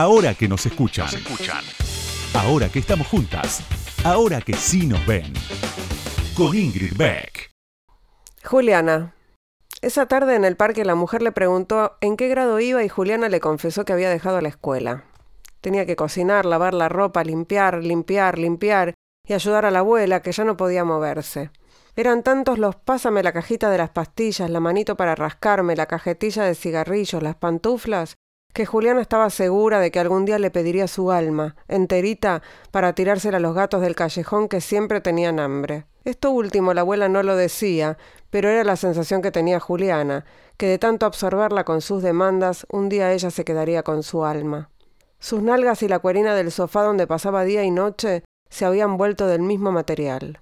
Ahora que nos escuchan. Ahora que estamos juntas. Ahora que sí nos ven. Con Ingrid Beck. Juliana. Esa tarde en el parque la mujer le preguntó en qué grado iba y Juliana le confesó que había dejado la escuela. Tenía que cocinar, lavar la ropa, limpiar, limpiar, limpiar y ayudar a la abuela que ya no podía moverse. Eran tantos los pásame la cajita de las pastillas, la manito para rascarme, la cajetilla de cigarrillos, las pantuflas, que Juliana estaba segura de que algún día le pediría su alma, enterita, para tirársela a los gatos del callejón que siempre tenían hambre. Esto último la abuela no lo decía, pero era la sensación que tenía Juliana, que de tanto absorberla con sus demandas, un día ella se quedaría con su alma. Sus nalgas y la cuerina del sofá donde pasaba día y noche se habían vuelto del mismo material,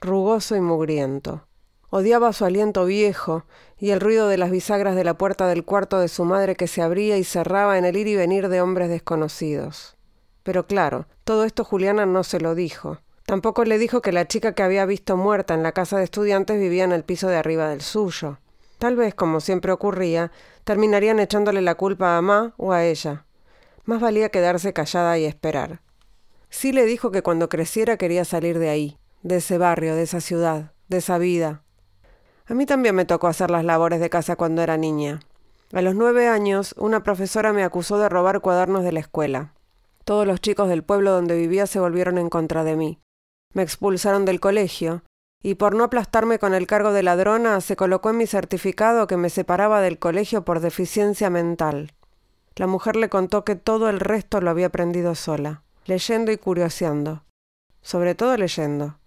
rugoso y mugriento. Odiaba su aliento viejo y el ruido de las bisagras de la puerta del cuarto de su madre que se abría y cerraba en el ir y venir de hombres desconocidos. Pero claro, todo esto Juliana no se lo dijo. Tampoco le dijo que la chica que había visto muerta en la casa de estudiantes vivía en el piso de arriba del suyo. Tal vez, como siempre ocurría, terminarían echándole la culpa a Ma o a ella. Más valía quedarse callada y esperar. Sí le dijo que cuando creciera quería salir de ahí, de ese barrio, de esa ciudad, de esa vida, a mí también me tocó hacer las labores de casa cuando era niña. A los nueve años, una profesora me acusó de robar cuadernos de la escuela. Todos los chicos del pueblo donde vivía se volvieron en contra de mí. Me expulsaron del colegio, y por no aplastarme con el cargo de ladrona, se colocó en mi certificado que me separaba del colegio por deficiencia mental. La mujer le contó que todo el resto lo había aprendido sola, leyendo y curioseando, sobre todo leyendo.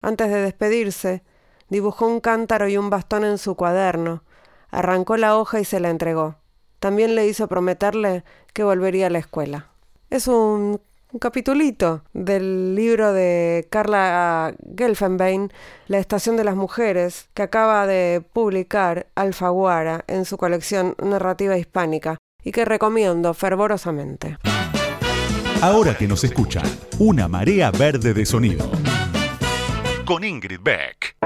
Antes de despedirse, Dibujó un cántaro y un bastón en su cuaderno, arrancó la hoja y se la entregó. También le hizo prometerle que volvería a la escuela. Es un, un capitulito del libro de Carla Gelfenbein, La Estación de las Mujeres, que acaba de publicar Alfaguara en su colección Narrativa Hispánica y que recomiendo fervorosamente. Ahora que nos escuchan, una marea verde de sonido. Con Ingrid Beck.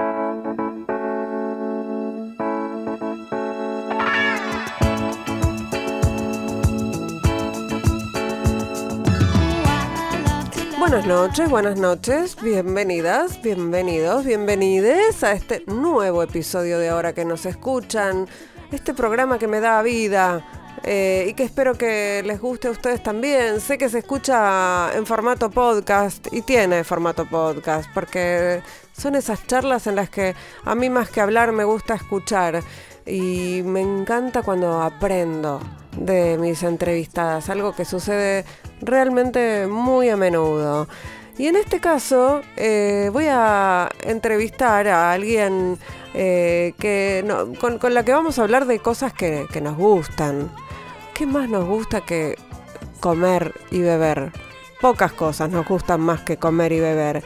Buenas noches, buenas noches, bienvenidas, bienvenidos, bienvenides a este nuevo episodio de Ahora que nos escuchan, este programa que me da vida eh, y que espero que les guste a ustedes también. Sé que se escucha en formato podcast y tiene formato podcast porque son esas charlas en las que a mí más que hablar me gusta escuchar y me encanta cuando aprendo de mis entrevistadas, algo que sucede realmente muy a menudo. Y en este caso eh, voy a entrevistar a alguien eh, que con, la que vamos a hablar de cosas que, que nos gustan. ¿Qué más nos gusta que comer y beber? Pocas cosas nos gustan más que comer y beber.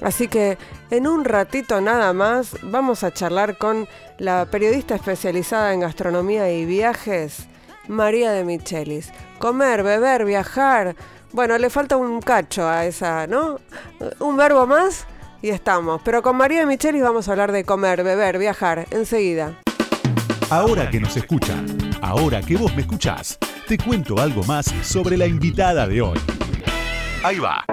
Así que en un ratito nada más vamos a charlar con la periodista especializada en gastronomía y viajes, María de Michelis. Comer, beber, viajar. Bueno, le falta un cacho a esa, ¿no? Un verbo más y estamos. Pero con María Michelis vamos a hablar de comer, beber, viajar, enseguida. Ahora que nos escuchan, ahora que vos me escuchás, te cuento algo más sobre la invitada de hoy. Ahí va.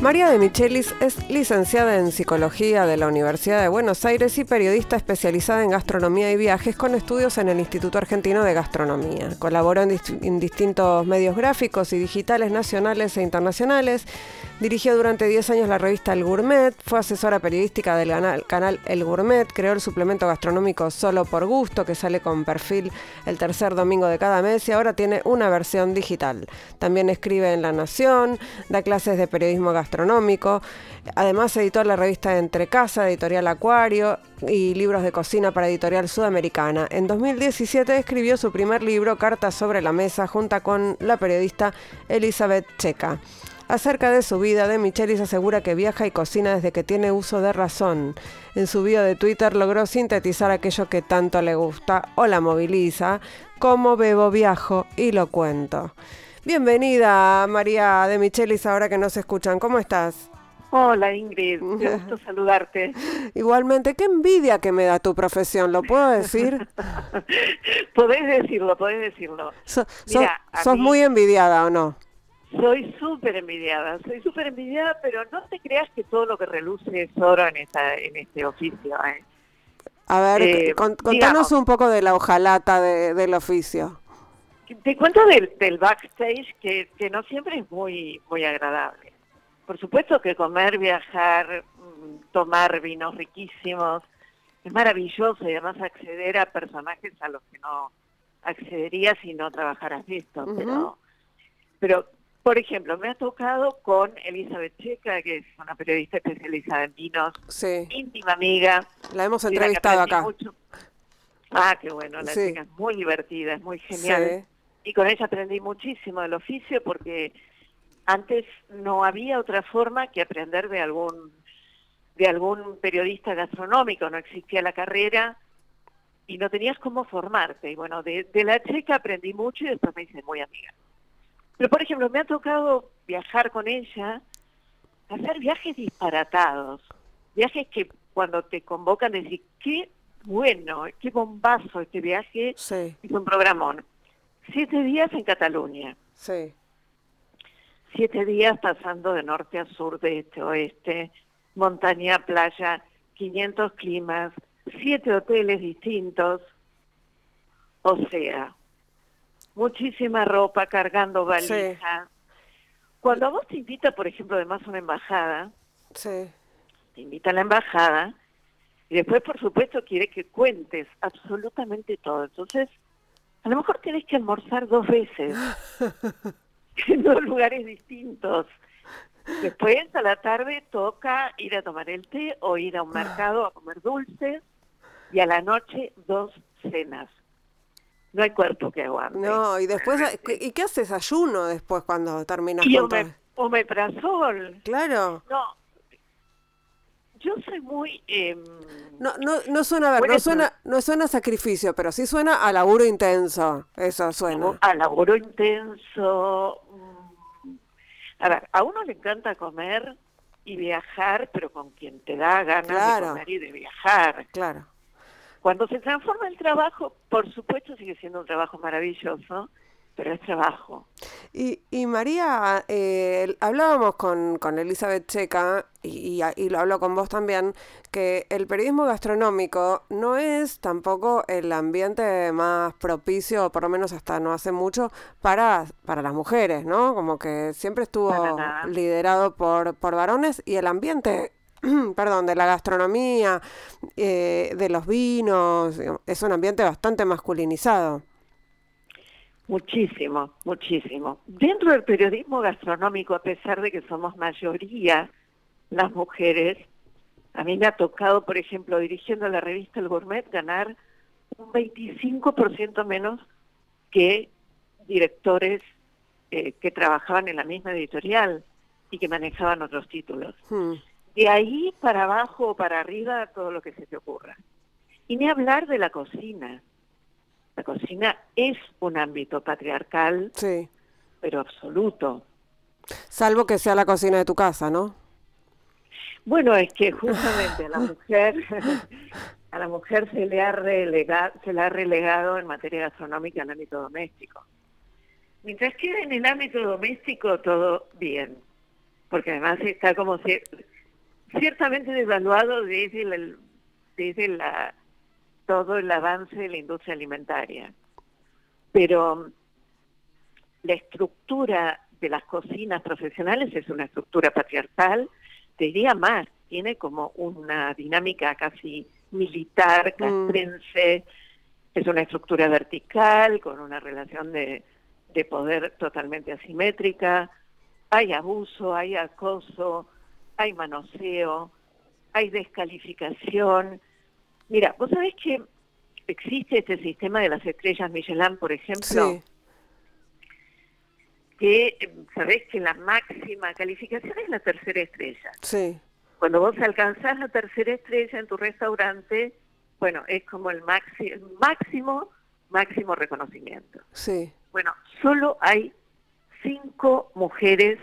María de Michelis es licenciada en Psicología de la Universidad de Buenos Aires y periodista especializada en gastronomía y viajes con estudios en el Instituto Argentino de Gastronomía. Colaboró en, en distintos medios gráficos y digitales nacionales e internacionales Dirigió durante 10 años la revista El Gourmet, fue asesora periodística del canal, El Gourmet, creó el suplemento gastronómico Solo por Gusto, que sale con perfil el tercer domingo de cada mes y ahora tiene una versión digital. También escribe en La Nación, da clases de periodismo gastronómico, además editó la revista Entre Casa, Editorial Acuario y libros de cocina para Editorial Sudamericana. En 2017 escribió su primer libro, Cartas sobre la Mesa, junto con la periodista Elizabeth Checa. Acerca de su vida, de Michelis asegura que viaja y cocina desde que tiene uso de razón. En su bio de Twitter logró sintetizar aquello que tanto le gusta o la moviliza, como bebo, viajo y lo cuento. Bienvenida, María de Michelis, ahora que nos escuchan. ¿Cómo estás? Hola Ingrid, qué gusto saludarte. Igualmente, qué envidia que me da tu profesión, ¿lo puedo decir? podés decirlo, podés decirlo. ¿Sos muy envidiada o no? Soy súper envidiada, soy súper envidiada, pero no te creas que todo lo que reluce es oro en, esta, en este oficio. ¿eh? A ver, eh, contanos un poco de la hojalata del oficio. Te cuento del, del backstage que, que no siempre es muy, muy agradable. Por supuesto que comer, viajar, mm, tomar vinos riquísimos, es maravilloso y además acceder a personajes a los que no accedería si no trabajaras esto. pero, pero, por ejemplo, me ha tocado con Elizabeth Checa, que es una periodista especializada en vinos, íntima amiga. La hemos entrevistado acá. Ah, qué bueno, la chica es muy divertida, es muy genial. Y con ella aprendí muchísimo del oficio porque antes no había otra forma que aprender de algún de algún periodista gastronómico, no existía la carrera y no tenías cómo formarte. Y bueno, de, la checa aprendí mucho y después me hice muy amiga. Pero por ejemplo, me ha tocado viajar con ella, hacer viajes disparatados, viajes que cuando te convocan decir, qué bueno, qué bombazo este viaje, es un programón. Siete días en Cataluña. Sí siete días pasando de norte a sur, de este a oeste, montaña, playa, 500 climas, siete hoteles distintos, o sea, muchísima ropa cargando valija. Cuando a vos te invita, por ejemplo, además una embajada, sí. te invita a la embajada y después, por supuesto, quiere que cuentes absolutamente todo. Entonces, a lo mejor tienes que almorzar dos veces. en dos lugares distintos. Después, a la tarde, toca ir a tomar el té o ir a un mercado a comer dulces y a la noche dos cenas. No hay cuerpo que aguante. No, y después, ¿y qué haces? Ayuno después cuando terminas y con omeprazol. Claro. No, yo soy muy... Em, no, no, no suena, a ver, no suena, no suena a sacrificio, pero sí suena a laburo intenso, eso suena. A laburo intenso. Mm, a ver, a uno le encanta comer y viajar, pero con quien te da ganas de comer y de viajar. Claro. Cuando se transforma el trabajo, por supuesto sigue siendo un trabajo maravilloso, pero es trabajo. Y, y María, eh, hablábamos con, con, Elizabeth Checa, y, y, lo hablo con vos también, que el periodismo gastronómico no es tampoco el ambiente más propicio, por lo menos hasta no hace mucho, para, para las mujeres, ¿no? Como que siempre estuvo liderado por, por varones y el ambiente perdón, de la gastronomía, eh, de los vinos, es un ambiente bastante masculinizado. Muchísimo, muchísimo. Dentro del periodismo gastronómico, a pesar de que somos mayoría las mujeres, a mí me ha tocado, por ejemplo, dirigiendo la revista El Gourmet, ganar un 25% menos que directores eh, que trabajaban en la misma editorial y que manejaban otros títulos. Hmm. De ahí para abajo o para arriba, todo lo que se te ocurra. Y ni hablar de la cocina. La cocina es un ámbito patriarcal, sí. pero absoluto. Salvo que sea la cocina de tu casa, ¿no? Bueno, es que justamente a la mujer, a la mujer se le ha relegado, se le ha relegado en materia gastronómica el ámbito doméstico. Mientras quede en el ámbito doméstico todo bien, porque además está como ciertamente devaluado desde desde la todo el avance de la industria alimentaria. Pero la estructura de las cocinas profesionales es una estructura patriarcal, te diría más, tiene como una dinámica casi militar, mm. castrense, es una estructura vertical, con una relación de, de poder totalmente asimétrica, hay abuso, hay acoso, hay manoseo, hay descalificación, Mira, vos sabés que existe este sistema de las estrellas Michelin, por ejemplo, sí. que sabés que la máxima calificación es la tercera estrella. Sí. Cuando vos alcanzás la tercera estrella en tu restaurante, bueno, es como el máximo, máximo, máximo reconocimiento. Sí. Bueno, solo hay cinco mujeres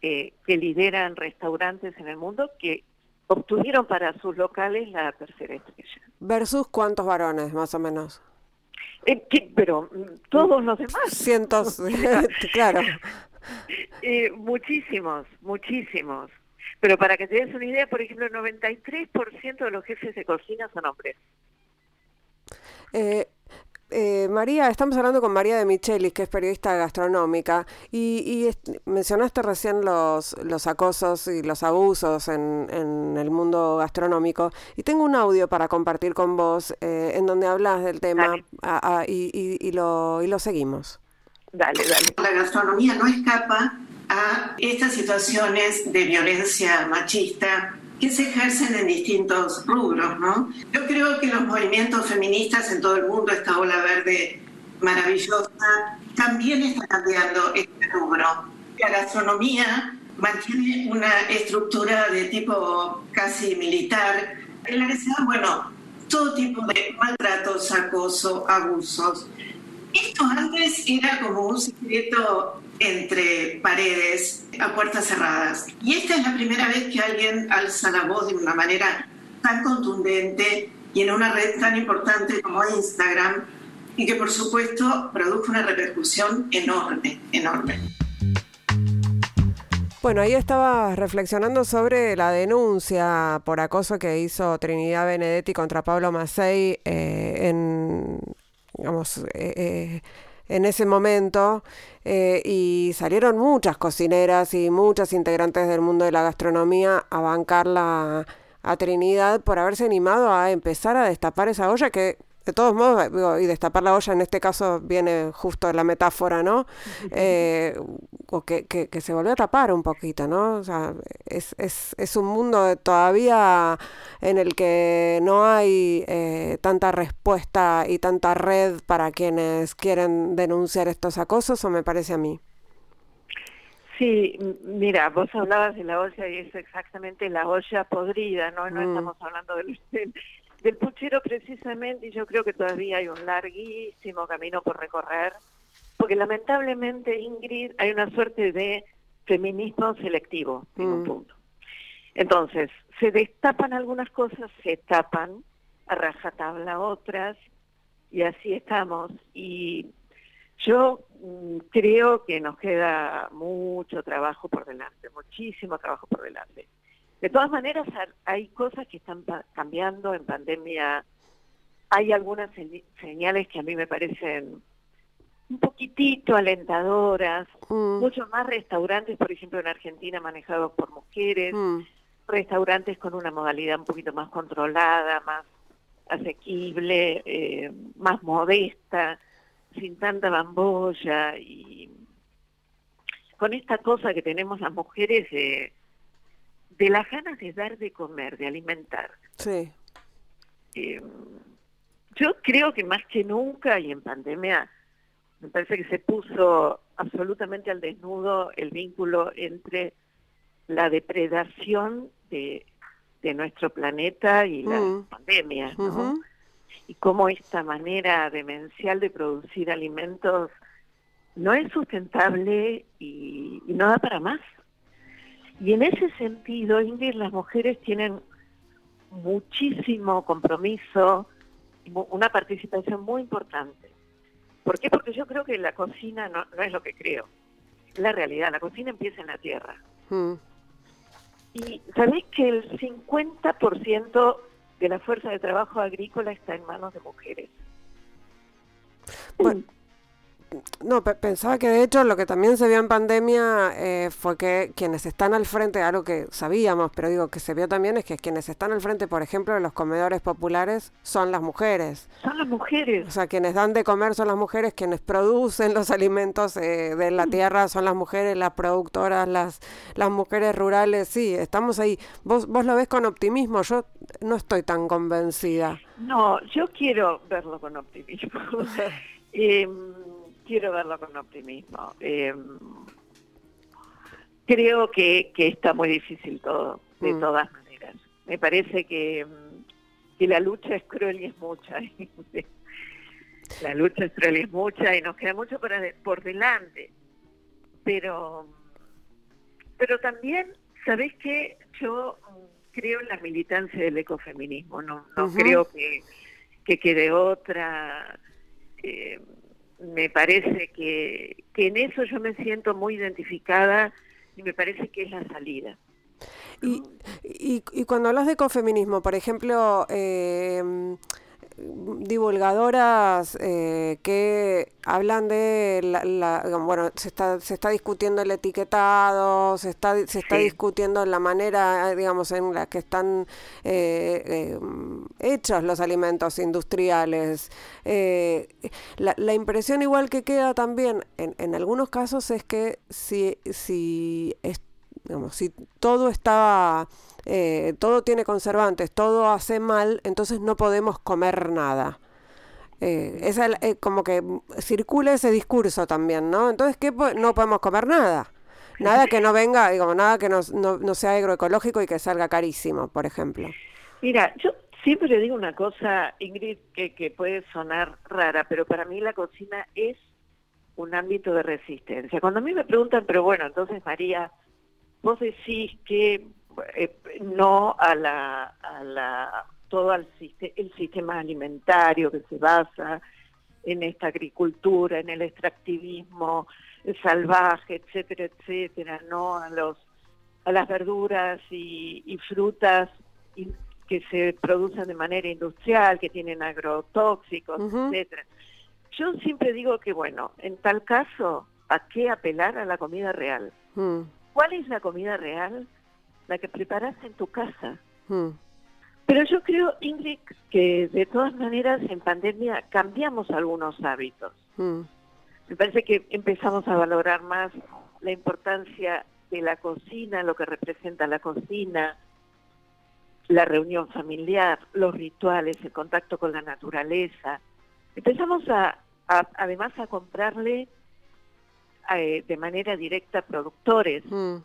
eh, que lideran restaurantes en el mundo que obtuvieron para sus locales la tercera estrella. ¿Versus cuántos varones, más o menos? Eh, pero mm, todos los demás. Cientos, claro. Eh, muchísimos, muchísimos. Pero para que te des una idea, por ejemplo, el 93% de los jefes de cocina son hombres. Eh, eh, María, estamos hablando con María de Michelis, que es periodista gastronómica, y, mencionaste recién los, los acosos y los abusos en, en, el mundo gastronómico, y tengo un audio para compartir con vos eh, en donde hablas del tema y, y, lo, y lo seguimos. Dale, dale. La gastronomía no escapa a estas situaciones de violencia machista que se ejercen en distintos rubros, ¿no? Yo creo que los movimientos feministas en todo el mundo, esta ola verde maravillosa, también está cambiando este rubro. La gastronomía mantiene una estructura de tipo casi militar, en la que se dan, bueno, todo tipo de maltratos, acoso, abusos. Esto antes era como un secreto entre paredes a puertas cerradas. Y esta es la primera vez que alguien alza la voz de una manera tan contundente y en una red tan importante como Instagram y que por supuesto produjo una repercusión enorme, enorme. Bueno, ahí estaba reflexionando sobre la denuncia por acoso que hizo Trinidad Benedetti contra Pablo Macei eh, en, digamos, eh, eh, en ese momento eh, y salieron muchas cocineras y muchas integrantes del mundo de la gastronomía a bancarla a Trinidad por haberse animado a empezar a destapar esa olla que de todos modos, y destapar la olla en este caso viene justo la metáfora, ¿no? Eh, o que, que, se volvió a tapar un poquito, ¿no? O sea, es, es, es un mundo todavía en el que no hay eh, tanta respuesta y tanta red para quienes quieren denunciar estos acosos, o me parece a mí. Sí, mira, vos hablabas de la olla y es exactamente la olla podrida, ¿no? No mm. estamos hablando del, del puchero precisamente, y yo creo que todavía hay un larguísimo camino por recorrer, porque lamentablemente, Ingrid, hay una suerte de feminismo selectivo en un mm. punto. Entonces, se destapan algunas cosas, se tapan a rajatabla otras, y así estamos. Y yo mm, creo que nos queda mucho trabajo por delante, muchísimo trabajo por delante. De todas maneras, hay cosas que están cambiando en pandemia. Hay algunas señales que a mí me parecen un poquitito alentadoras. Mm. Muchos más restaurantes, por ejemplo, en Argentina manejados por mujeres. Mm. Restaurantes con una modalidad un poquito más controlada, más asequible, eh, más modesta, sin tanta bambolla y con esta cosa que tenemos las mujeres eh, de las ganas de dar de comer, de alimentar. Sí. Em, yo creo que más que nunca y en pandemia me parece que se puso absolutamente al desnudo el vínculo entre la depredación de, nuestro planeta y la mm. pandemia, ¿no? Y cómo esta manera demencial de producir alimentos no es sustentable y no da para más. Y en ese sentido, Ingrid, las mujeres tienen muchísimo compromiso, una participación muy importante. ¿Por qué? Porque yo creo que la cocina no, es lo que creo, es la realidad. La cocina empieza en la tierra. Mm. Y sabéis que el 50% de la fuerza de trabajo agrícola está en manos de mujeres. Bueno, no, pensaba que de hecho lo que también se vio en pandemia eh, fue que quienes están al frente, algo que sabíamos, pero digo que se vio también, es que quienes están al frente, por ejemplo, de los comedores populares son las mujeres. Son las mujeres. O sea, quienes dan de comer son las mujeres, quienes producen los alimentos eh, de la tierra son las mujeres, las productoras, las, las mujeres rurales. Sí, estamos ahí. Vos, vos lo ves con optimismo, yo no estoy tan convencida. No, yo quiero verlo con optimismo. eh, quiero verlo con optimismo. Eh, creo que, está muy difícil todo, de mm. todas maneras. Me parece que, que, la lucha es cruel y es mucha. la lucha es cruel y es mucha y nos queda mucho por, por delante. pero, pero también, ¿sabés qué? Yo creo en la militancia del ecofeminismo, no, no creo que, que quede otra. Eh, me parece que, que en eso yo me siento muy identificada y me parece que es la salida. Y, y, y cuando hablas de ecofeminismo, por ejemplo, eh, divulgadoras eh, que hablan de la, bueno se está se está discutiendo el etiquetado se está se está discutiendo la manera digamos en la que están eh, eh, hechos los alimentos industriales. La, la, impresión igual que queda también en, en algunos casos es que si si digamos si todo está eh, todo tiene conservantes, todo hace mal, entonces no podemos comer nada. Eh, esa, eh, como que circula ese discurso también, ¿no? Entonces, ¿qué no podemos comer nada? Nada que no venga, digo, nada que no, no, sea agroecológico y que salga carísimo, por ejemplo. Mira, yo siempre digo una cosa, Ingrid, que, que puede sonar rara, pero para mí la cocina es un ámbito de resistencia. Cuando a mí me preguntan, pero bueno, entonces María, vos decís que eh, no a la, a la todo el, el sistema alimentario que se basa en esta agricultura, en el extractivismo salvaje, etcétera, etcétera, no a los a las verduras y, frutas que se producen de manera industrial, que tienen agrotóxicos, etcétera. Yo siempre digo que bueno, en tal caso, ¿a qué apelar a la comida real? Mm. ¿Cuál es la comida real? la que preparas en tu casa. Hmm. Pero yo creo, Ingrid, que de todas maneras en pandemia cambiamos algunos hábitos. Hmm. Me parece que empezamos a valorar más la importancia de la cocina, lo que representa la cocina, la reunión familiar, los rituales, el contacto con la naturaleza. Empezamos a, además a comprarle eh, de manera directa a productores. Hmm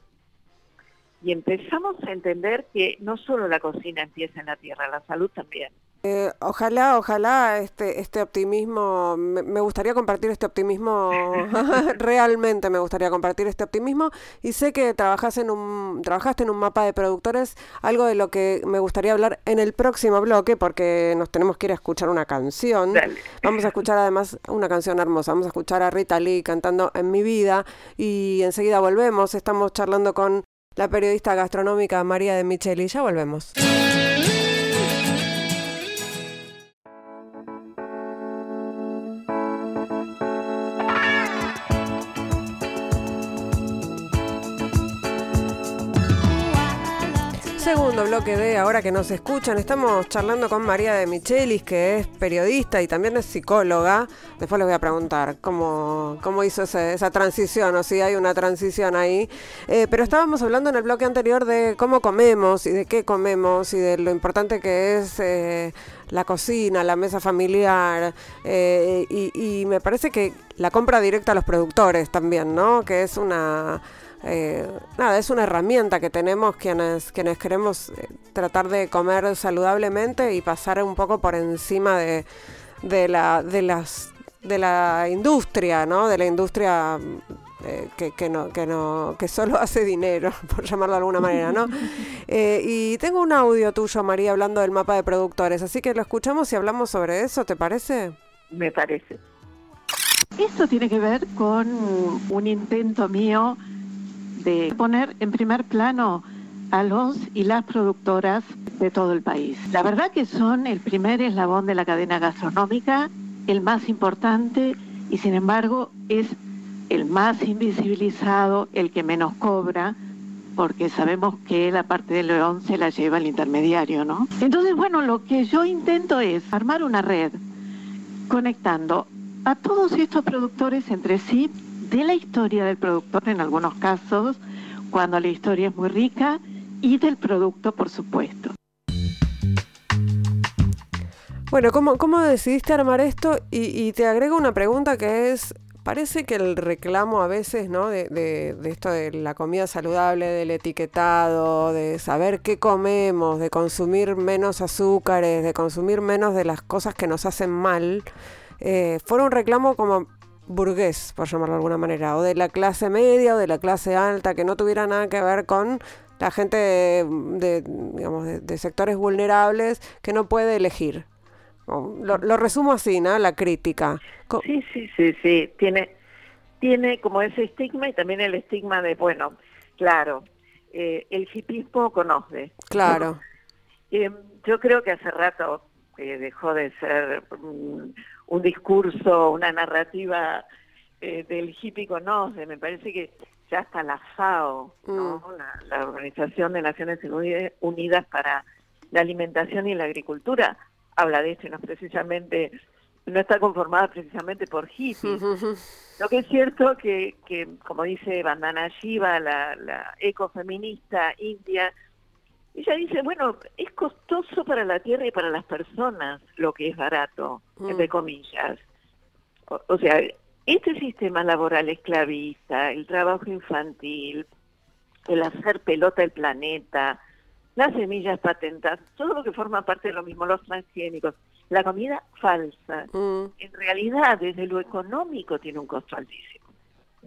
y empezamos a entender que no solo la cocina empieza en la tierra, la salud también. Eh, ojalá, ojalá este, este optimismo, me, gustaría compartir este optimismo, realmente me gustaría compartir este optimismo y sé que trabajas en un, trabajaste en un mapa de productores, algo de lo que me gustaría hablar en el próximo bloque porque nos tenemos que ir a escuchar una canción. Vamos a escuchar además una canción hermosa, vamos a escuchar a Rita Lee cantando En mi vida y enseguida volvemos, estamos charlando con la periodista gastronómica María de Micheli. Ya volvemos. Segundo bloque de Ahora que nos escuchan, estamos charlando con María de Michelis, que es periodista y también es psicóloga. Después les voy a preguntar cómo, cómo hizo esa transición o si hay una transición ahí. Eh, pero estábamos hablando en el bloque anterior de cómo comemos y de qué comemos y de lo importante que es eh, la cocina, la mesa familiar. Eh, y, y me parece que la compra directa a los productores también, ¿no? Que es una eh, nada, es una herramienta que tenemos quienes, quienes queremos eh, tratar de comer saludablemente y pasar un poco por encima de, de la, de las de la industria, ¿no? De la industria eh, que, que, no, que, no, que solo hace dinero, por llamarlo de alguna manera, ¿no? y tengo un audio tuyo, María, hablando del mapa de productores, así que lo escuchamos y hablamos sobre eso, ¿te parece? Me parece. Esto tiene que ver con un intento mío de poner en primer plano a los y las productoras de todo el país. La verdad que son el primer eslabón de la cadena gastronómica, el más importante y sin embargo es el más invisibilizado, el que menos cobra, porque sabemos que la parte del león se la lleva el intermediario, ¿no? Entonces, bueno, lo que yo intento es armar una red conectando a todos estos productores entre sí de la historia del productor en algunos casos, cuando la historia es muy rica, y del producto, por supuesto. Bueno, ¿cómo, cómo decidiste armar esto? Y, te agrego una pregunta que es, parece que el reclamo a veces, ¿no? De, de, de, esto de la comida saludable, del etiquetado, de saber qué comemos, de consumir menos azúcares, de consumir menos de las cosas que nos hacen mal, eh, fue un reclamo como burgués, por llamarlo de alguna manera, o de la clase media o de la clase alta, que no tuviera nada que ver con la gente de, digamos, de, sectores vulnerables que no puede elegir. Lo, lo, resumo así, ¿no? La crítica. Sí, sí, sí, sí. Tiene, tiene como ese estigma y también el estigma de, bueno, claro, eh, el hipismo conoce. Claro. Eh, yo creo que hace rato eh, dejó de ser un discurso, una narrativa del hippie conoce. Me parece que ya hasta la FAO, mm. la, Organización de Naciones Unidas para la Alimentación y la Agricultura, habla de esto y no precisamente no está conformada precisamente por hippies. Lo que es cierto que, que como dice Bandana Shiva, la, la ecofeminista india, ella dice, bueno, es costoso para la tierra y para las personas lo que es barato, mm. entre comillas. O, sea, este sistema laboral esclavista, el trabajo infantil, el hacer pelota el planeta, las semillas patentadas, todo lo que forma parte de lo mismo, los transgénicos, la comida falsa, mm. en realidad desde lo económico tiene un costo altísimo.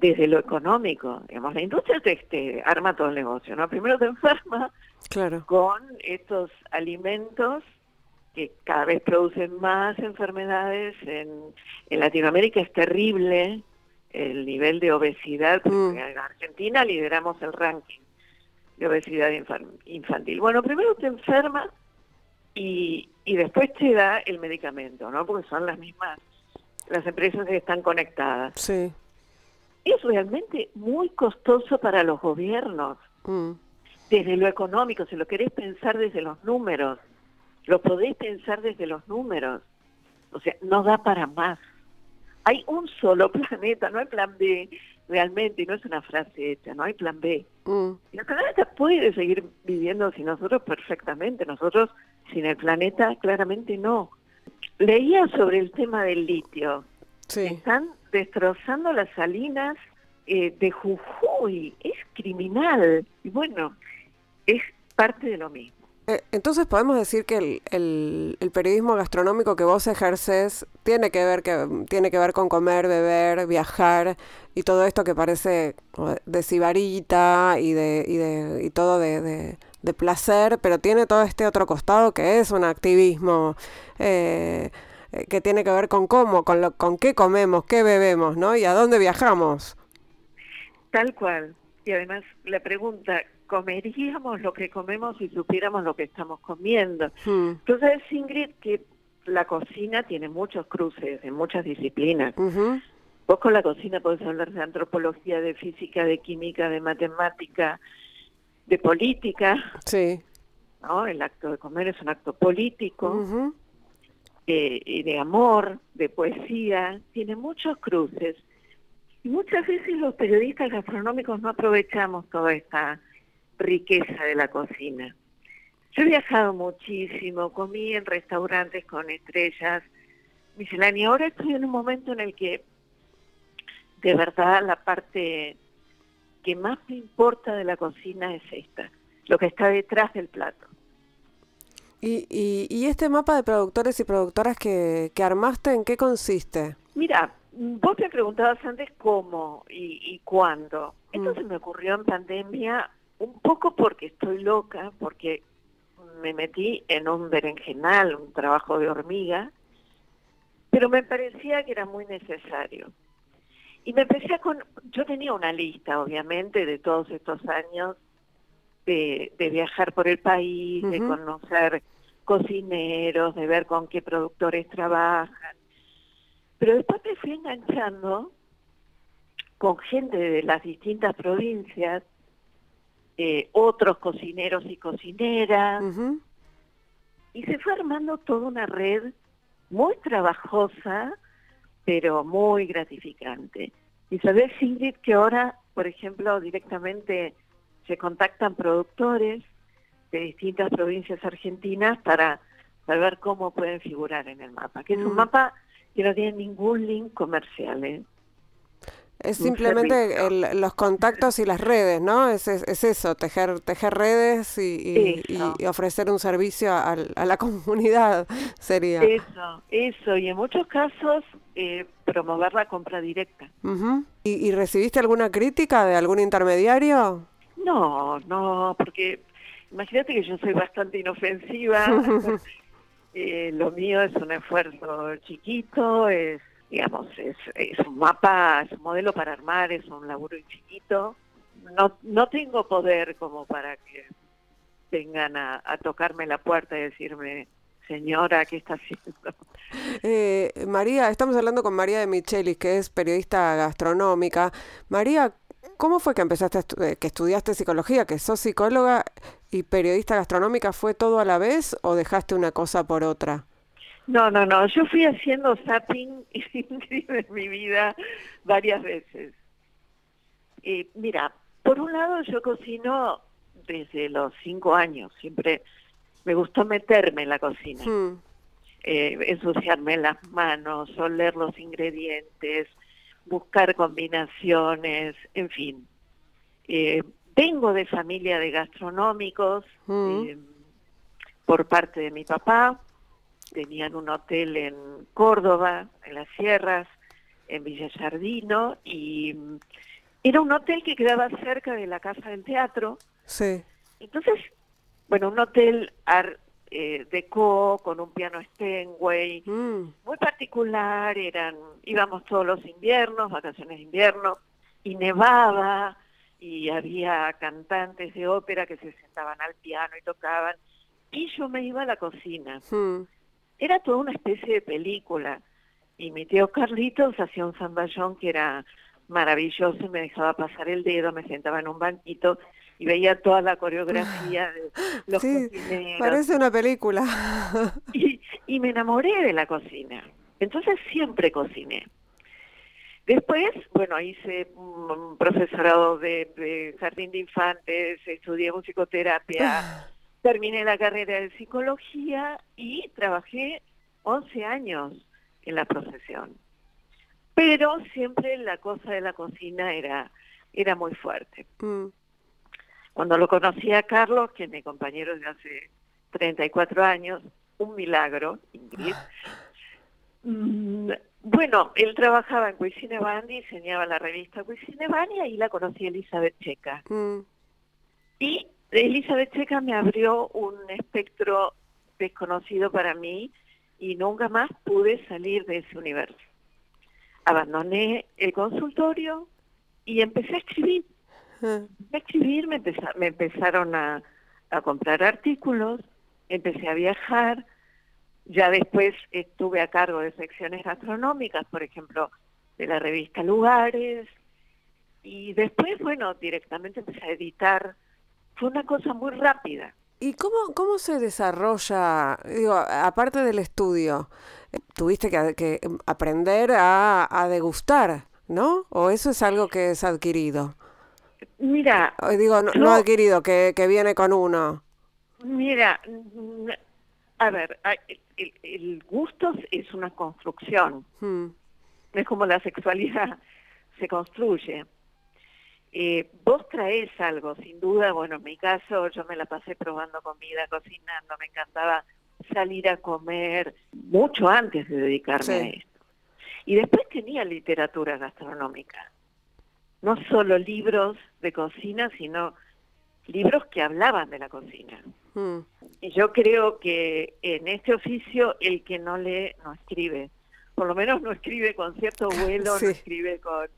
Desde lo económico, digamos, la industria textil arma todo el negocio, ¿no? Primero te enferma claro. con estos alimentos que cada vez producen más enfermedades. En, en Latinoamérica es terrible el nivel de obesidad. Mm. En Argentina lideramos el ranking de obesidad infantil. Bueno, primero te enferma y, y después te da el medicamento, ¿no? Porque son las mismas, las empresas que están conectadas. Sí. Es realmente muy costoso para los gobiernos. Mm. Desde lo económico, si lo querés pensar desde los números, lo podéis pensar desde los números. O sea, no da para más. Hay un solo planeta, no hay plan B realmente, y no es una frase hecha, no hay plan B. Mm. El planeta puede seguir viviendo sin nosotros perfectamente. Nosotros sin el planeta, claramente no. Leía sobre el tema del litio. Están destrozando las salinas eh, de Jujuy. Es criminal. Y bueno, es parte de lo mismo. Eh, entonces podemos decir que el, el, periodismo gastronómico que vos ejerces tiene que ver que tiene que ver con comer, beber, viajar y todo esto que parece de sibarita y de y de y todo de de placer, pero tiene todo este otro costado que es un activismo eh, que tiene que ver con cómo, con, lo, con qué comemos, qué bebemos, ¿no? Y a dónde viajamos. Tal cual. Y además la pregunta, ¿comeríamos lo que comemos si supiéramos lo que estamos comiendo? Hmm. Entonces, Ingrid, que la cocina tiene muchos cruces en muchas disciplinas. Vos con la cocina podés hablar de antropología, de física, de química, de matemática, de política. Sí. ¿no? El acto de comer es un acto político, eh, y de amor, de poesía, tiene muchos cruces. Y muchas veces los periodistas gastronómicos no aprovechamos toda esta riqueza de la cocina. Yo he viajado muchísimo, comí en restaurantes con estrellas, y Ahora estoy en un momento en el que de verdad la parte que más me importa de la cocina es esta, lo que está detrás del plato. ¿Y, y, este mapa de productores y productoras que, que, armaste, en qué consiste? Mira, vos me preguntabas antes cómo y, y cuándo. Esto mm. se me ocurrió en pandemia un poco porque estoy loca, porque me metí en un berenjenal, un trabajo de hormiga, pero me parecía que era muy necesario. Y me empecé con, yo tenía una lista, obviamente, de todos estos años de, viajar por el país, de conocer cocineros, de ver con qué productores trabajan. Pero después me fui enganchando con gente de las distintas provincias, eh, otros cocineros y cocineras, y se fue armando toda una red muy trabajosa pero muy gratificante. Y Ingrid, que ahora, por ejemplo, directamente se contactan productores de distintas provincias argentinas para saber cómo pueden figurar en el mapa, que es un mm. mapa que no tiene ningún link comercial. ¿eh? Es simplemente los contactos y las redes, ¿no? Es, es, eso, tejer, tejer redes y, ofrecer un servicio a, la comunidad sería. Eso, eso. Y en muchos casos eh, promover la compra directa. ¿Y, recibiste alguna crítica de algún intermediario? No, no, porque imagínate que yo soy bastante inofensiva. Eh, lo mío es un esfuerzo chiquito, es, digamos, es, es un mapa, es un modelo para armar, es un laburo infinito. No, no tengo poder como para que vengan a, tocarme la puerta y decirme, señora, ¿qué está haciendo? Eh, María, estamos hablando con María de Michelis, que es periodista gastronómica. María, ¿cómo fue que empezaste, a eh, que estudiaste psicología, que sos psicóloga y periodista gastronómica? ¿Fue todo a la vez o dejaste una cosa por otra? No, no, no. Yo fui haciendo zapping en mi vida varias veces. Eh, mira, por un lado yo cocino desde los cinco años. Siempre me gustó meterme en la cocina, hmm. eh, ensuciarme las manos, oler los ingredientes, buscar combinaciones, en fin. Eh, vengo de familia de gastronómicos hmm. eh, por parte de mi papá. Tenían un hotel en Córdoba, en las sierras, en Villa Jardino, y mm, era un hotel que quedaba cerca de la Casa del Teatro, Sí. Entonces, bueno, un hotel art eh, deco con un piano Steinway, mm. muy particular, eran, íbamos todos los inviernos, vacaciones de invierno, y nevaba, y había cantantes de ópera que se sentaban al piano y tocaban, y yo me iba a la cocina. Mm. Era toda una especie de película, y mi tío Carlitos hacía un zamballón que era maravilloso y me dejaba pasar el dedo, me sentaba en un banquito y veía toda la coreografía de los sí, Parece una película. Y, y me enamoré de la cocina. Entonces siempre cociné. Después, bueno, hice un profesorado de, jardín de infantes, estudié musicoterapia, terminé la carrera de psicología y trabajé 11 años en la profesión. Pero siempre la cosa de la cocina era, era muy fuerte. Mm. Cuando lo conocí a Carlos, que es mi compañero de hace 34 años, un milagro, Ingrid. Mm, bueno, él trabajaba en Cuisine Bandi, diseñaba la revista Cuisine Bandi y ahí la conocí Elizabeth Checa. Mm. Y Elizabeth Checa me abrió un espectro desconocido para mí y nunca más pude salir de ese universo. Abandoné el consultorio y empecé a escribir a escribir, me, empezaron a, comprar artículos, empecé a viajar, ya después estuve a cargo de secciones gastronómicas, por ejemplo, de la revista Lugares, y después, bueno, directamente empecé a editar. Fue una cosa muy rápida. ¿Y cómo, cómo se desarrolla, digo, aparte del estudio, tuviste que, aprender a, degustar, ¿no? ¿O eso es algo que es adquirido? Mira. Digo, no, adquirido, que, que, viene con uno. Mira, a ver, el, gusto es una construcción. Hmm. Es como la sexualidad se construye. Eh, vos traes algo, sin duda, bueno, en mi caso yo me la pasé probando comida, cocinando, me encantaba salir a comer mucho antes de dedicarme a esto. Y después tenía literatura gastronómica no solo libros de cocina, sino libros que hablaban de la cocina. Hmm. Y yo creo que en este oficio el que no lee no escribe. Por lo menos no escribe con cierto vuelo, no escribe con,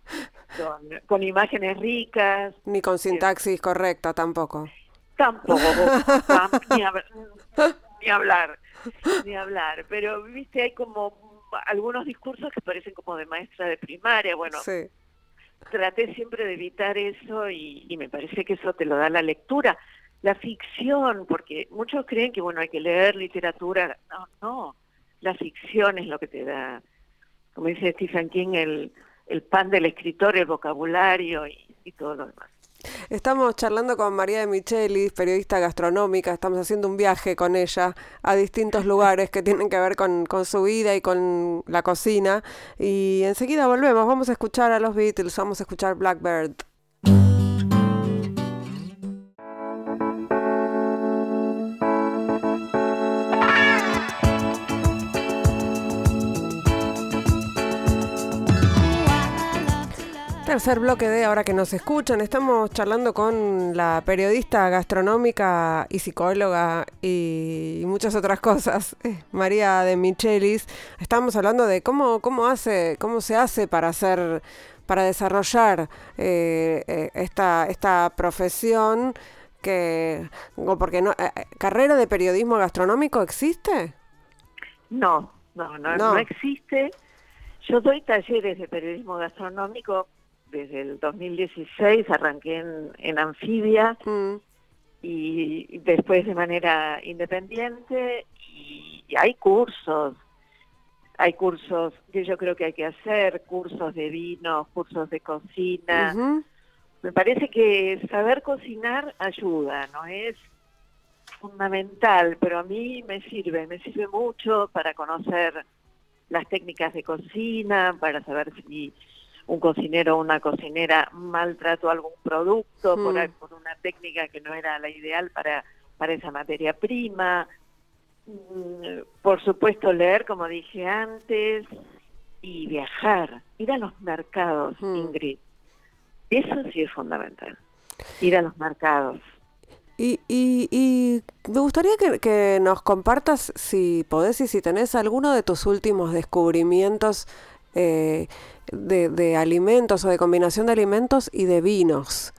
con, imágenes ricas. Ni con sintaxis correcta tampoco. Tampoco, ni, ni hablar, ni hablar. Pero, viste, hay como algunos discursos que parecen como de maestra de primaria. Bueno, sí traté siempre de evitar eso y, me parece que eso te lo da la lectura. La ficción, porque muchos creen que bueno hay que leer literatura, no, no, la ficción es lo que te da, como dice Stephen King, el, el pan del escritor, el vocabulario y todo lo demás. Estamos charlando con María de Michelis, periodista gastronómica, estamos haciendo un viaje con ella a distintos lugares que tienen que ver con, con, su vida y con la cocina. Y enseguida volvemos, vamos a escuchar a los Beatles, vamos a escuchar Blackbird. Tercer bloque de Ahora que nos escuchan, estamos charlando con la periodista gastronómica y psicóloga y muchas otras cosas, eh, María de Michelis. Estamos hablando de cómo, cómo hace, cómo se hace para hacer, para desarrollar eh, eh, esta, esta profesión que, porque no, carrera de periodismo gastronómico existe. No, no, no, no, existe. Yo doy talleres de periodismo gastronómico desde el 2016, arranqué en, en Anfibia mm. y después de manera independiente y, hay cursos, hay cursos que yo creo que hay que hacer, cursos de vino, cursos de cocina. Me parece que saber cocinar ayuda, no es fundamental, pero a mí me sirve, me sirve mucho para conocer las técnicas de cocina, para saber si un cocinero o una cocinera maltrató algún producto por, hmm. por, una técnica que no era la ideal para, para esa materia prima. Mm, por supuesto, leer, como dije antes, y viajar, ir a los mercados, hmm. Ingrid. Eso sí es fundamental, ir a los mercados. Y, y, me gustaría que, nos compartas, si podés y si tenés alguno de tus últimos descubrimientos eh, de, de, alimentos o de combinación de alimentos y de vinos.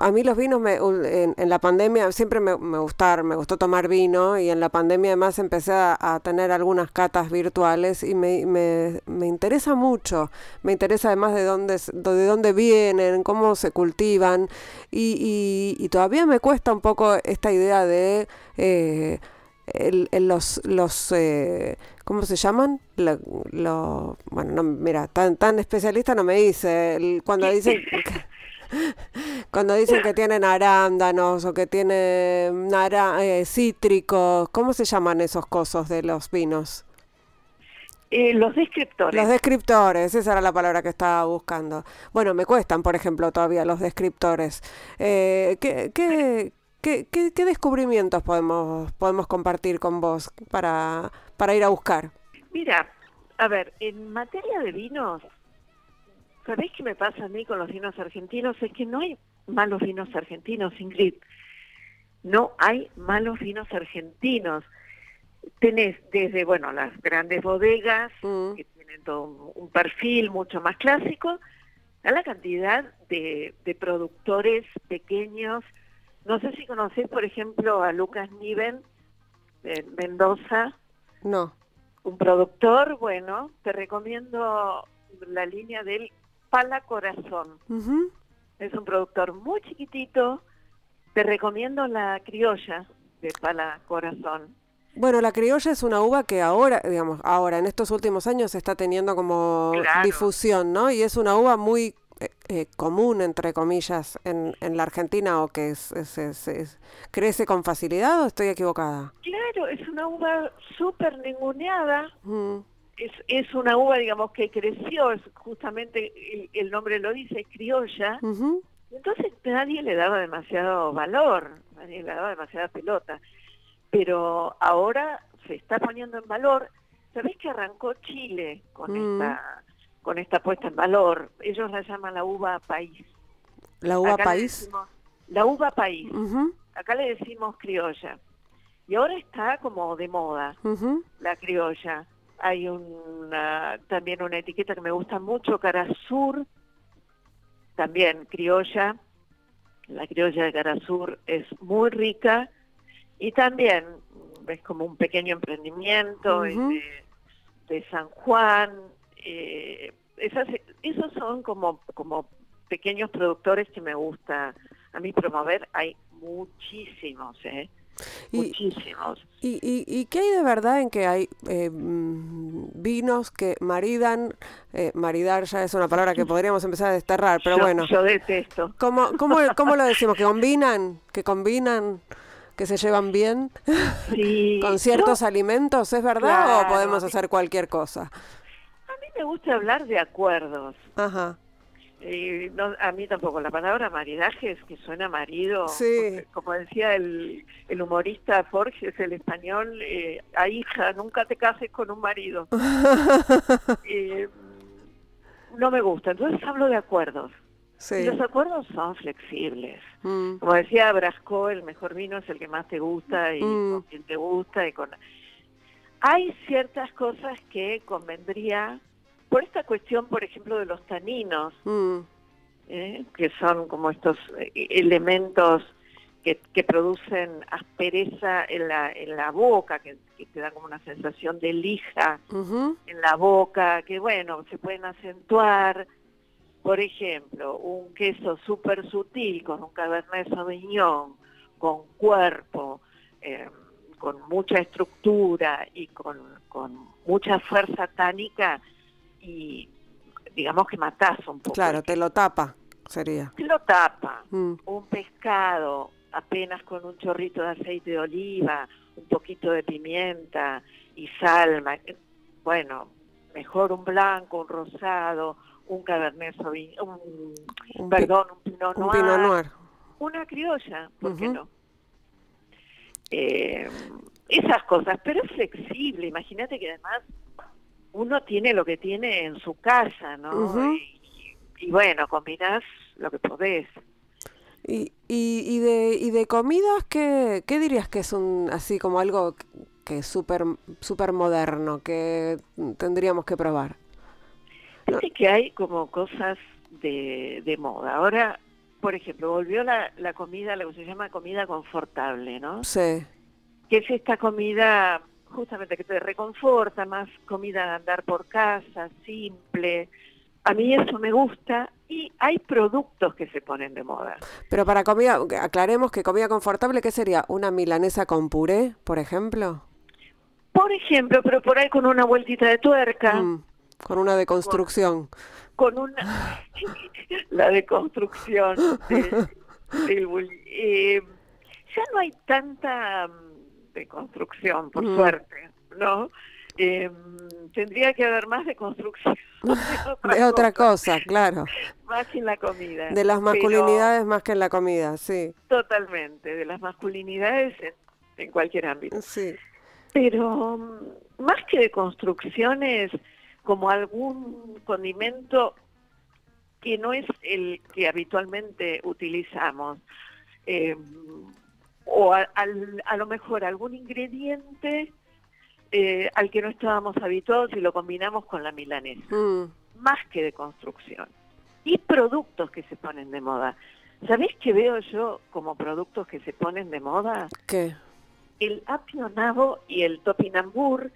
A mí los vinos me, en, la pandemia siempre me, gustaron, me gustó tomar vino y en la pandemia además empecé a, tener algunas catas virtuales y me, me, me, interesa mucho, me interesa además de dónde, de dónde vienen, cómo se cultivan y, y, todavía me cuesta un poco esta idea de eh, el, los, los eh, ¿cómo se llaman? Lo, bueno, no, mira, tan, tan especialista no me dice, cuando dicen... Cuando dicen que tienen arándanos o que tienen eh, cítricos, ¿cómo se llaman esos cosos de los vinos? Eh, los descriptores. Los descriptores, esa era la palabra que estaba buscando. Bueno, me cuestan, por ejemplo, todavía los descriptores. Eh, ¿qué, qué, qué, qué, descubrimientos podemos, podemos compartir con vos para, para ir a buscar? Mira, a ver, en materia de vinos, ¿Sabés qué me pasa a mí con los vinos argentinos? Es que no hay malos vinos argentinos, Ingrid. No hay malos vinos argentinos. Tenés desde, bueno, las grandes bodegas, mm. que tienen todo un perfil mucho más clásico, a la cantidad de, productores pequeños. No sé si conocés, por ejemplo, a Lucas Niven, en Mendoza. No. Un productor, bueno, te recomiendo la línea del Pala Corazón. Es un productor muy chiquitito. Te recomiendo la criolla de Pala Corazón. Bueno, la criolla es una uva que ahora, digamos, ahora en estos últimos años está teniendo como difusión, ¿no? Y es una uva muy eh, eh, común, entre comillas, en, en la Argentina o que es, crece con facilidad o estoy equivocada? Claro, es una uva súper ninguneada es, es una uva, digamos, que creció, es justamente el, nombre lo dice, criolla. Entonces nadie le daba demasiado valor, nadie le daba demasiada pelota. Pero ahora se está poniendo en valor. ¿Sabés que arrancó Chile con mm. esta con esta puesta en valor? Ellos la llaman la uva país. ¿La uva país? la uva país. Acá le decimos criolla. Y ahora está como de moda la criolla hay una, también una etiqueta que me gusta mucho, Carasur, también criolla. La criolla de Carasur es muy rica y también es como un pequeño emprendimiento de, San Juan. Eh, esas, esos son como, como pequeños productores que me gusta a mí promover. Hay muchísimos, ¿eh? Muchísimos. Y, y, qué hay de verdad en que hay eh, vinos que maridan? Eh, maridar ya es una palabra que podríamos empezar a desterrar, pero bueno. Yo detesto. ¿Cómo, cómo, cómo lo decimos? ¿Que combinan? ¿Que combinan? ¿Que se llevan bien? ¿Con ciertos alimentos? ¿Es verdad o podemos hacer cualquier cosa? Me gusta hablar de acuerdos. Ajá. Y no, a mí tampoco, la palabra maridaje es que suena marido, sí. como decía el, el humorista Forges, el español, eh, a hija, nunca te cases con un marido. Eh, no me gusta, entonces hablo de acuerdos. Sí. Los acuerdos son flexibles. Mm, Como decía Brasco, el mejor vino es el que más te gusta y Mm. con quien te gusta y con... Hay ciertas cosas que convendría, por esta cuestión, por ejemplo, de los taninos, mm, ¿eh? que son como estos eh, elementos que, que producen aspereza en la, en la boca, que, que te dan como una sensación de lija en la boca, que bueno, se pueden acentuar. Por ejemplo, un queso súper sutil con un Cabernet Sauvignon, con cuerpo, eh, con mucha estructura y con, con mucha fuerza tánica y digamos que matás un poco. Claro, te lo tapa, sería. Te lo tapa. Mm, Un pescado apenas con un chorrito de aceite de oliva, un poquito de pimienta y sal. Bueno, mejor un blanco, un rosado, un cabernet sauvignon, un, un perdón, un pinot un Pinot Noir. una criolla, ¿por qué no? Eh, esas cosas, pero es flexible. Imagínate que además uno tiene lo que tiene en su casa, ¿no? Y, y bueno, combinás lo que podés. Y, y, y de, y de comidas, ¿qué, qué dirías que es un así como algo que es súper super moderno, que tendríamos que probar? Viste que hay como cosas de, de moda. Ahora, por ejemplo, volvió la, la comida, lo que se llama comida confortable, ¿no? Sí. Que es esta comida justamente que te reconforta, más comida de andar por casa, simple. A mí eso me gusta y hay productos que se ponen de moda. Pero para comida, aclaremos que comida confortable, ¿qué sería? ¿Una milanesa con puré, por ejemplo? Por ejemplo, pero por ahí con una vueltita de tuerca, Mm, con una deconstrucción. con una la deconstrucción del, del eh, ya no hay tanta mm, deconstrucción por Mm. suerte no Eh, tendría que haber más deconstrucción De otra cosa, claro. más en la comida De las masculinidades más que en la comida, sí. totalmente de las masculinidades en, en cualquier ámbito Sí. pero mm, más que de construcciones, como algún condimento que no es el que habitualmente utilizamos, eh, o a, al- a lo mejor algún ingrediente eh, al que no estábamos habituados y lo combinamos con la milanesa, Mm, más que de construcción. Y productos que se ponen de moda. ¿Sabés qué veo yo como productos que se ponen de moda? ¿Qué? el apio nabo y el topinambur,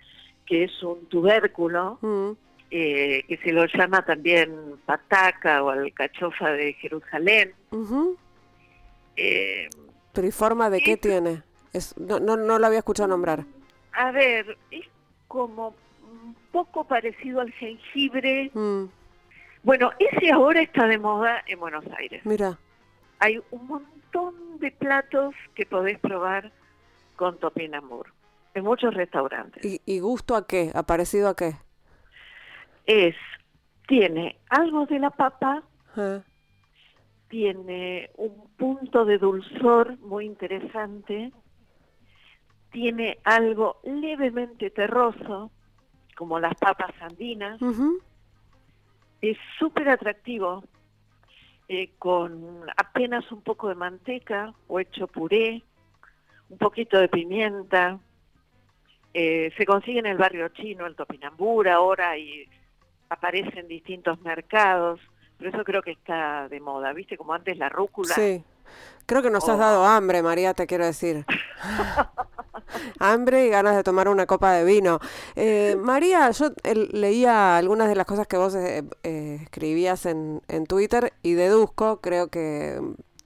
que es un tubérculo, Mm, eh, que se lo llama también pataca o alcachofa de Jerusalén. Eh, ¿Pero y forma de qué tiene? Es, no, no, no lo había escuchado nombrar. a ver, es como un poco parecido al jengibre. Mm, Bueno, ese ahora está de moda en Buenos Aires. mira. Hay un montón de platos que podés probar con topinambur en muchos restaurantes. ¿Y, y gusto a qué? ¿Ha parecido a qué? Es, tiene algo de la papa, Ah, tiene un punto de dulzor muy interesante, tiene algo levemente terroso, como las papas andinas, es súper atractivo, eh, con apenas un poco de manteca o hecho puré, un poquito de pimienta, eh, se consigue en el barrio chino el topinambur ahora y aparece en distintos mercados, pero eso creo que está de moda, ¿viste? Como antes la rúcula. Sí. Creo que nos has Oh. dado hambre, María, te quiero decir. hambre y ganas de tomar una copa de vino. Eh, María, yo eh, leía algunas de las cosas que vos eh, eh, escribías en, en Twitter y deduzco, creo que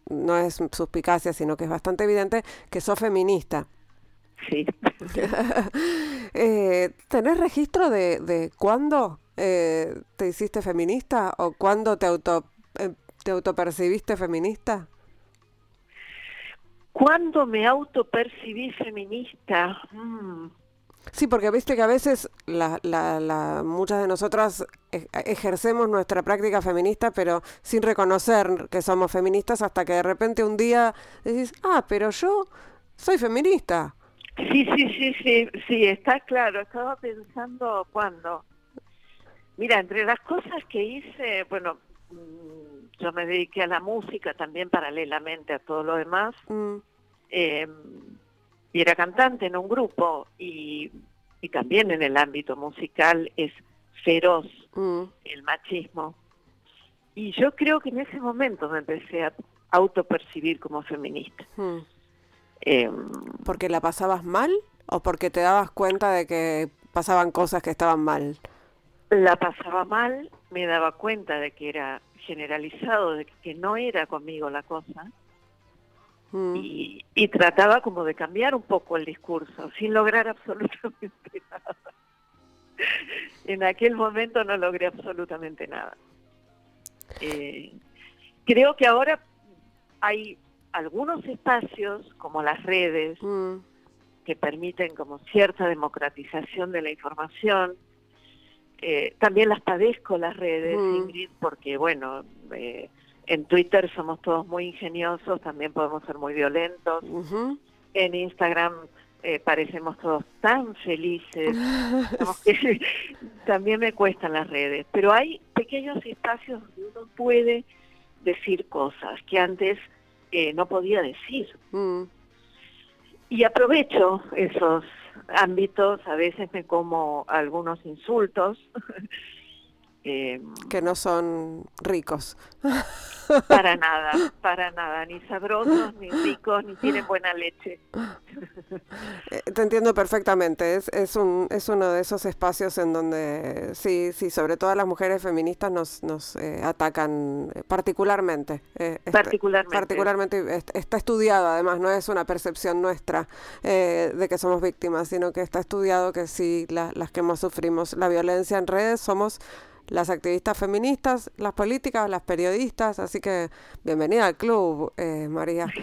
no es suspicacia, sino que es bastante evidente, que sos feminista. Sí. Eh, ¿Tenés registro de, de cuándo eh, te hiciste feminista o cuándo te auto eh, te autopercibiste feminista? ¿Cuándo me autopercibí feminista? Mm, Sí, porque viste que a veces la, la, la- muchas de nosotras e- ejercemos nuestra práctica feminista, pero sin reconocer que somos feministas hasta que de repente un día decís, ah, pero yo soy feminista. Sí, sí, sí, sí, sí, está claro. Estaba pensando cuándo. Mira, entre las cosas que hice, bueno, mm, yo me dediqué a la música también paralelamente a todo lo demás. Mm, eh, y era cantante en un grupo y, y también en el ámbito musical es feroz mm, el machismo. Y yo creo que en ese momento me empecé a autopercibir como feminista. mm. Eh, ¿Porque la pasabas mal o porque te dabas cuenta de que pasaban cosas que estaban mal? La pasaba mal, me daba cuenta de que era generalizado, de que no era conmigo la cosa, Mm, y, y trataba como de cambiar un poco el discurso, sin lograr absolutamente nada. En aquel momento no logré absolutamente nada. Eh, creo que ahora hay algunos espacios, como las redes, mm, que permiten como cierta democratización de la información. Eh, también las padezco las redes, Mm. Ingrid, porque bueno, eh, en Twitter somos todos muy ingeniosos, también podemos ser muy violentos. En Instagram eh, parecemos todos tan felices. Que también me cuestan las redes, pero hay pequeños espacios donde uno puede decir cosas que antes no podía decir. Mm, Y aprovecho esos ámbitos, a veces me como algunos insultos, eh, que no son ricos. para nada, para nada, ni sabrosos, ni ricos, ni tienen buena leche. Eh, Te entiendo perfectamente. Es, es, un, es uno de esos espacios en donde sí, sí, sobre todo las mujeres feministas nos, nos eh, atacan eh, particularmente. Eh, este- Particularmente. particularmente est- está estudiado, además, no es una percepción nuestra eh, de que somos víctimas, sino que está estudiado que sí, la- las que más sufrimos la violencia en redes somos las activistas feministas, las políticas, las periodistas, así que bienvenida al club, eh, María.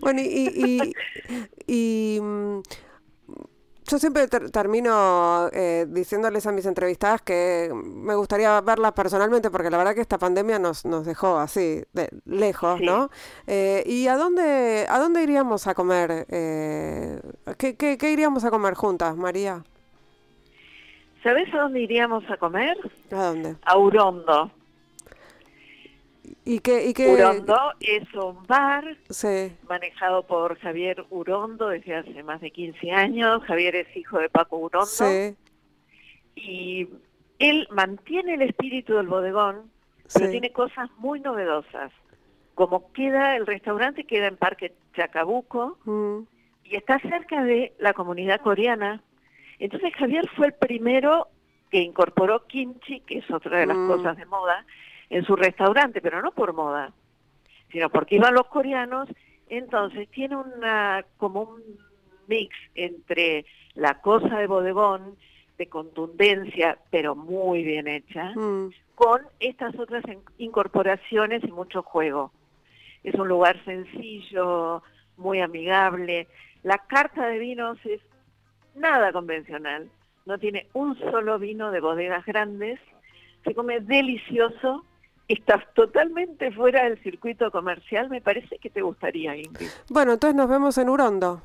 Bueno, y, y, y- y, mm, yo siempre ter- termino eh, diciéndoles a mis entrevistadas que me gustaría verlas personalmente porque la verdad que esta pandemia nos, nos dejó así, de lejos, Sí. ¿no? Eh, ¿Y a dónde, a dónde iríamos a comer? Eh, ¿qué, qué, qué iríamos a comer juntas, María? ¿Sabes a dónde iríamos a comer? ¿A dónde? A Urondo. ¿Y qué? Y qué Urondo es un bar Sí. manejado por Javier Urondo desde hace más de 15 años. Javier es hijo de Paco Urondo. Sí, y él mantiene el espíritu del bodegón, pero tiene cosas muy novedosas. Como queda, el restaurante queda en Parque Chacabuco mm, y está cerca de la comunidad coreana. Entonces Javier fue el primero que incorporó kimchi, que es otra de las Mm. cosas de moda, en su restaurante, pero no por moda, sino porque iban los coreanos. Entonces tiene una como un mix entre la cosa de bodegón, de contundencia, pero muy bien hecha, mm, con estas otras in- incorporaciones y mucho juego. Es un lugar sencillo, muy amigable. La carta de vinos es nada convencional. No tiene un solo vino de bodegas grandes. Se come delicioso. Estás totalmente fuera del circuito comercial. Me parece que te gustaría, Ingrid. Bueno, entonces nos vemos en Urondo.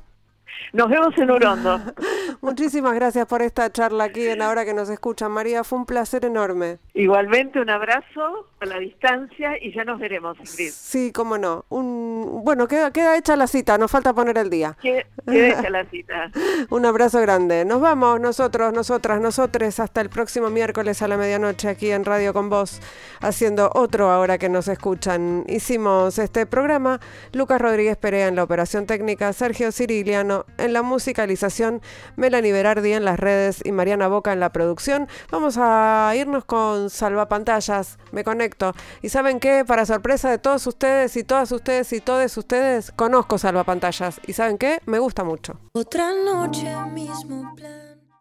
Nos vemos en Urondo. Muchísimas gracias por esta charla aquí en Ahora que nos escuchan, María. Fue un placer enorme. Igualmente un abrazo a la distancia y ya nos veremos, Ingrid. Sí, cómo no. Un... Bueno, queda, queda hecha la cita, nos falta poner el día. Que quede hecha la cita. Un abrazo grande. Nos vamos nosotros, nosotras, nosotres hasta el próximo miércoles a la medianoche aquí en Radio con Vos, haciendo otro Ahora que nos escuchan. Hicimos este programa, Lucas Rodríguez Perea en la operación técnica, Sergio Ciriliano en la musicalización, Melanie Berardi en las redes y Mariana Boca en la producción. Vamos a irnos con Salvapantallas, me conecto. Y saben qué, para sorpresa de todos ustedes y todas ustedes y todos ustedes, conozco Salvapantallas. Y saben qué, me gusta mucho. Otra noche, mismo plan.